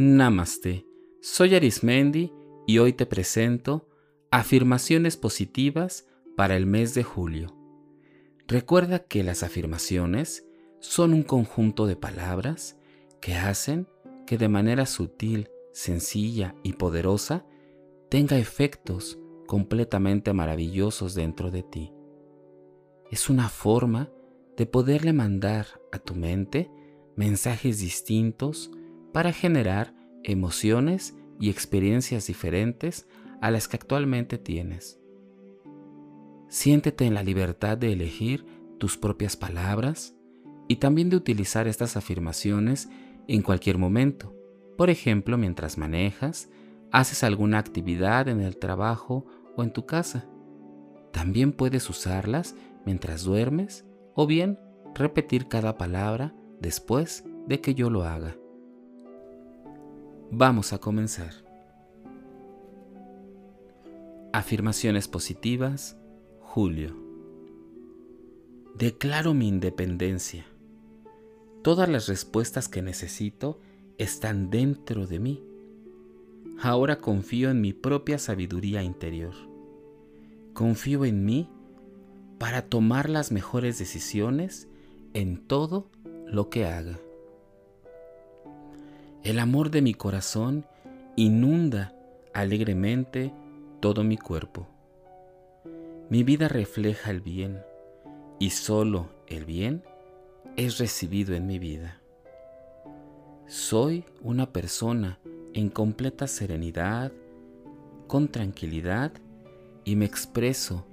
Namaste. Soy Arismendi y hoy te presento afirmaciones positivas para el mes de julio. Recuerda que las afirmaciones son un conjunto de palabras que hacen que de manera sutil, sencilla y poderosa tenga efectos completamente maravillosos dentro de ti. Es una forma de poderle mandar a tu mente mensajes distintos para generar emociones y experiencias diferentes a las que actualmente tienes. Siéntete en la libertad de elegir tus propias palabras y también de utilizar estas afirmaciones en cualquier momento, por ejemplo mientras manejas, haces alguna actividad en el trabajo o en tu casa. También puedes usarlas mientras duermes o bien repetir cada palabra después de que yo lo haga. Vamos a comenzar. Afirmaciones positivas, Julio. Declaro mi independencia. Todas las respuestas que necesito están dentro de mí. Ahora confío en mi propia sabiduría interior. Confío en mí para tomar las mejores decisiones en todo lo que haga. El amor de mi corazón inunda alegremente todo mi cuerpo. Mi vida refleja el bien y solo el bien es recibido en mi vida. Soy una persona en completa serenidad, con tranquilidad y me expreso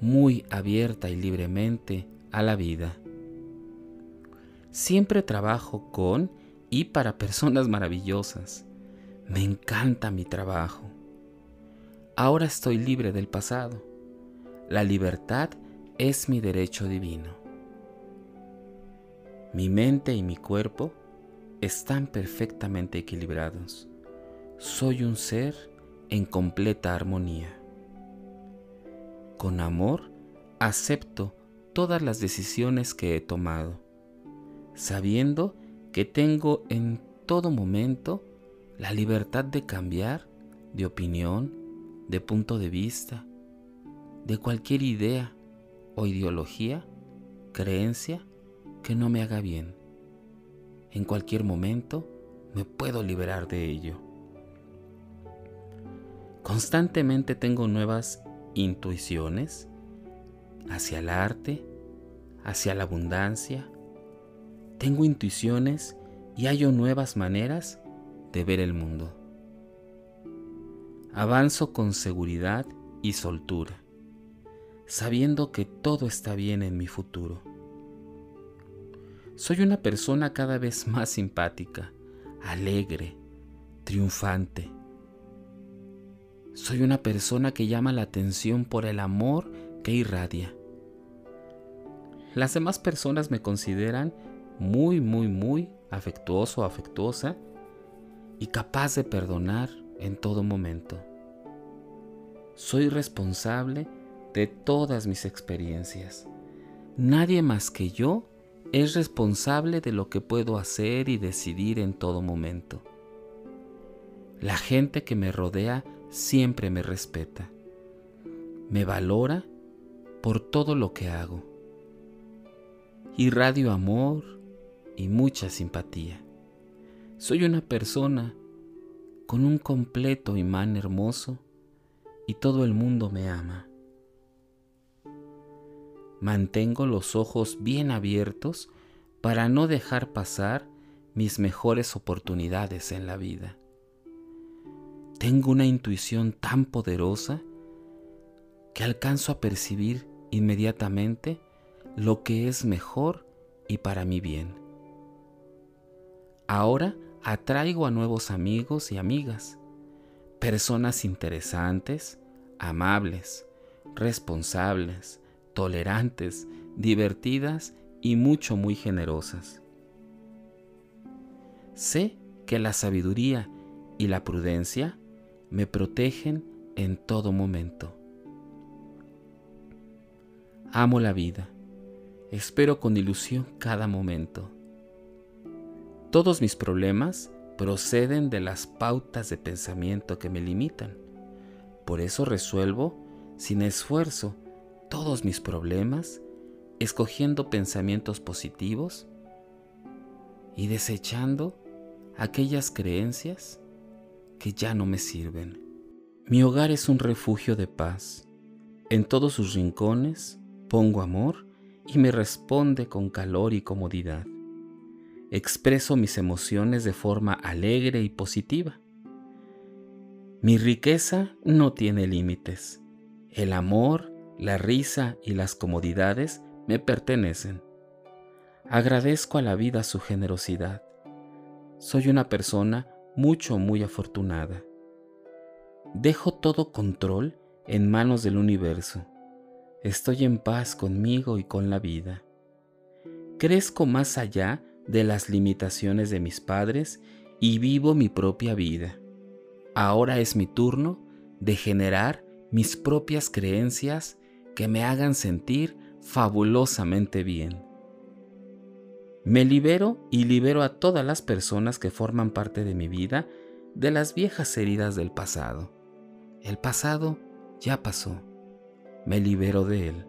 muy abierta y libremente a la vida. Siempre trabajo con y para personas maravillosas. Me encanta mi trabajo. Ahora estoy libre del pasado. La libertad es mi derecho divino. Mi mente y mi cuerpo están perfectamente equilibrados. Soy un ser en completa armonía. Con amor acepto todas las decisiones que he tomado, sabiendo que tengo en todo momento la libertad de cambiar de opinión, de punto de vista, de cualquier idea o ideología, creencia que no me haga bien. En cualquier momento me puedo liberar de ello. Constantemente tengo nuevas intuiciones hacia el arte, hacia la abundancia. Tengo intuiciones y hallo nuevas maneras de ver el mundo. Avanzo con seguridad y soltura, sabiendo que todo está bien en mi futuro. Soy una persona cada vez más simpática, alegre, triunfante soy una persona que llama la atención por el amor que irradia. Las demás personas me consideran muy, muy, muy afectuoso afectuosa y capaz de perdonar en todo momento. Soy responsable de todas mis experiencias. Nadie más que yo es responsable de lo que puedo hacer y decidir en todo momento. La gente que me rodea siempre me respeta, me valora por todo lo que hago. Irradio amor y mucha simpatía. Soy una persona con un completo imán hermoso y todo el mundo me ama. Mantengo los ojos bien abiertos para no dejar pasar mis mejores oportunidades en la vida. Tengo una intuición tan poderosa que alcanzo a percibir inmediatamente lo que es mejor y para mi bien. Ahora atraigo a nuevos amigos y amigas, personas interesantes, amables, responsables, tolerantes, divertidas y mucho muy generosas. Sé que la sabiduría y la prudencia me protegen en todo momento. Amo la vida, espero con ilusión cada momento. Todos mis problemas proceden de las pautas de pensamiento que me limitan. Por eso resuelvo, sin esfuerzo, todos mis problemas, escogiendo pensamientos positivos y desechando aquellas creencias que ya no me sirven. Mi hogar es un refugio de paz. En todos sus rincones pongo amor y me responde con calor y comodidad. Expreso mis emociones de forma alegre y positiva. Mi riqueza no tiene límites. El amor, la risa y las comodidades me pertenecen. Agradezco a la vida su generosidad. Soy una persona mucho, muy afortunada. Dejo todo control en manos del universo. Estoy en paz conmigo y con la vida. Crezco más allá de las limitaciones de mis padres y vivo mi propia vida. Ahora es mi turno de generar mis propias creencias que me hagan sentir fabulosamente bien. Me libero y libero a todas las personas que forman parte de mi vida de las viejas heridas del pasado. El pasado ya pasó. Me libero de él.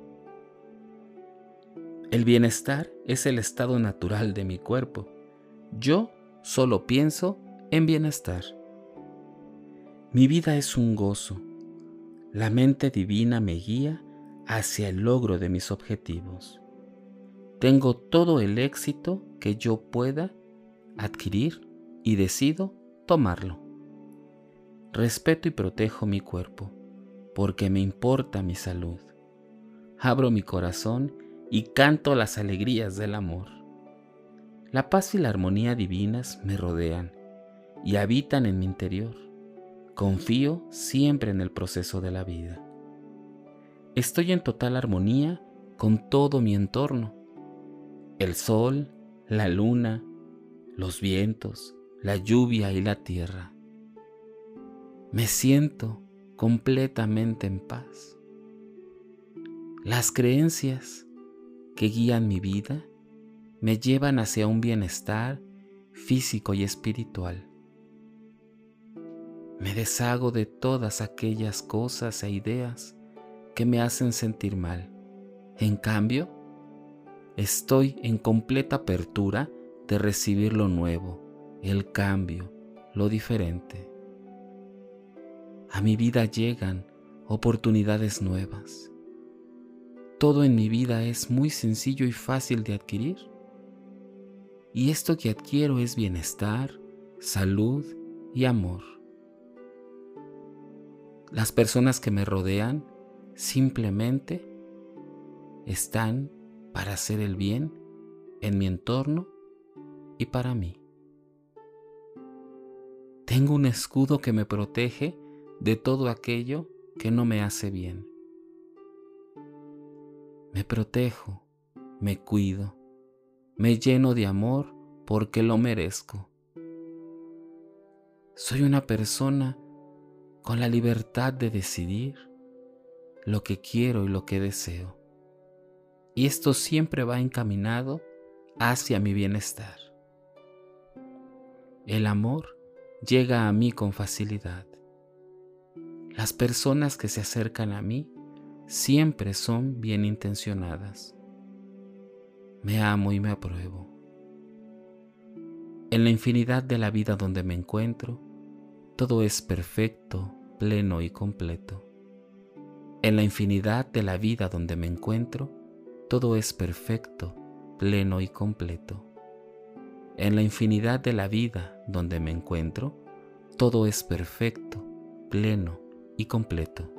El bienestar es el estado natural de mi cuerpo. Yo solo pienso en bienestar. Mi vida es un gozo. La mente divina me guía hacia el logro de mis objetivos. Tengo todo el éxito que yo pueda adquirir y decido tomarlo. Respeto y protejo mi cuerpo porque me importa mi salud. Abro mi corazón y canto las alegrías del amor. La paz y la armonía divinas me rodean y habitan en mi interior. Confío siempre en el proceso de la vida. Estoy en total armonía con todo mi entorno el sol, la luna, los vientos, la lluvia y la tierra. Me siento completamente en paz. Las creencias que guían mi vida me llevan hacia un bienestar físico y espiritual. Me deshago de todas aquellas cosas e ideas que me hacen sentir mal. En cambio, Estoy en completa apertura de recibir lo nuevo, el cambio, lo diferente. A mi vida llegan oportunidades nuevas. Todo en mi vida es muy sencillo y fácil de adquirir. Y esto que adquiero es bienestar, salud y amor. Las personas que me rodean simplemente están para hacer el bien en mi entorno y para mí. Tengo un escudo que me protege de todo aquello que no me hace bien. Me protejo, me cuido, me lleno de amor porque lo merezco. Soy una persona con la libertad de decidir lo que quiero y lo que deseo y esto siempre va encaminado hacia mi bienestar. El amor llega a mí con facilidad. Las personas que se acercan a mí siempre son bien intencionadas. Me amo y me apruebo. En la infinidad de la vida donde me encuentro, todo es perfecto, pleno y completo. En la infinidad de la vida donde me encuentro, todo es perfecto, pleno y completo. En la infinidad de la vida donde me encuentro, todo es perfecto, pleno y completo.